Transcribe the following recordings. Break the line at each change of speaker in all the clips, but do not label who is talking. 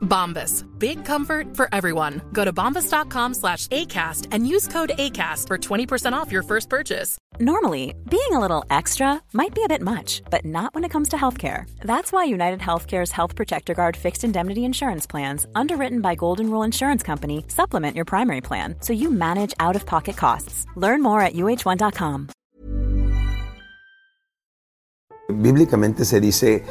Bombas. Big comfort for everyone. Go to bombas.com slash ACAST and use code ACAST for 20% off your first purchase.
Normally, being a little extra might be a bit much, but not when it comes to healthcare. That's why United Healthcare's Health Protector Guard fixed indemnity insurance plans, underwritten by Golden Rule Insurance Company, supplement your primary plan so you manage out of pocket costs. Learn more at uh1.com.
Bíblicamente se dice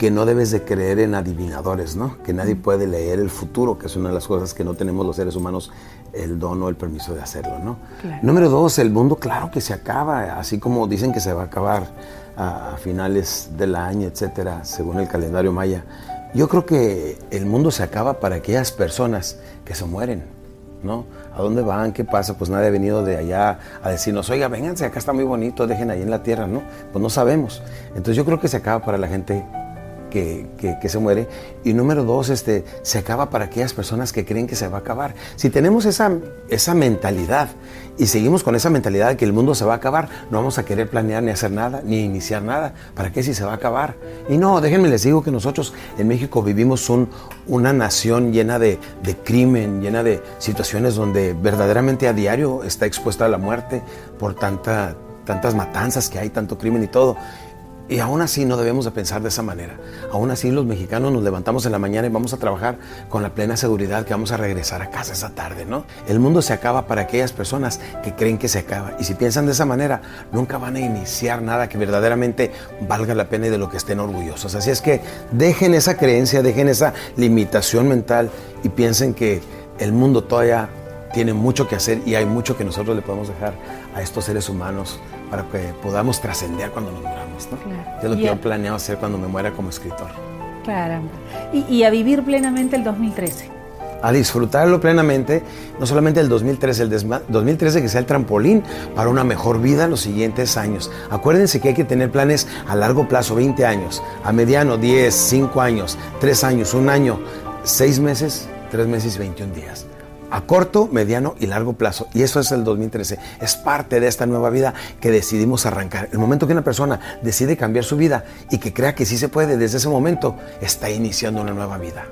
que no debes de creer en adivinadores, ¿no? Que nadie puede leer el futuro, que es una de las cosas que no tenemos los seres humanos el don o el permiso de hacerlo, ¿no? Número dos, el mundo claro que se acaba, así como dicen que se va a acabar a, a finales del año, etcétera, según el calendario maya. Yo creo que el mundo se acaba para aquellas personas que se mueren, ¿no? ¿A dónde van? ¿Qué pasa? Pues nadie ha venido de allá a decirnos, oiga, vénganse, acá está muy bonito, dejen ahí en la tierra, ¿no? Pues no sabemos. Entonces yo creo que se acaba para la gente que, se muere. Y número dos, este, se acaba para aquellas personas que creen que se va a acabar. Si tenemos esa, esa mentalidad y seguimos con esa mentalidad de que el mundo se va a acabar, no vamos a querer planear ni hacer nada, ni iniciar nada. ¿Para qué si se va a acabar? Y no, déjenme les digo que nosotros en México vivimos un- una nación llena de, de crimen, llena de situaciones donde verdaderamente a diario está expuesta a la muerte por tanta, tantas matanzas que hay, tanto crimen y todo. Y aún así no debemos de pensar de esa manera. Aún así los mexicanos nos levantamos en la mañana y vamos a trabajar con la plena seguridad que vamos a regresar a casa esa tarde, ¿no? El mundo se acaba para aquellas personas que creen que se acaba. Y si piensan de esa manera, nunca van a iniciar nada que verdaderamente valga la pena y de lo que estén orgullosos. Así es que dejen esa creencia, dejen esa limitación mental y piensen que el mundo todavía tiene mucho que hacer y hay mucho que nosotros le podemos dejar a estos seres humanos para que podamos trascender cuando nos muramos, ¿no?
Claro.
Es lo que
Y a-
yo planeo hacer cuando me muera como escritor.
Caramba. Y, y a vivir plenamente el 2013.
A disfrutarlo plenamente, no solamente el 2013, el desma- 2013 que sea el trampolín para una mejor vida en los siguientes años. Acuérdense que hay que tener planes a largo plazo, 20 años, a mediano 10, 5 años, 3 años, un año, 6 meses, 3 meses y 21 días. A corto, mediano y largo plazo. Y eso es el 2013. Es parte de esta nueva vida que decidimos arrancar. El momento que una persona decide cambiar su vida y que crea que sí se puede, desde ese momento está iniciando una nueva vida.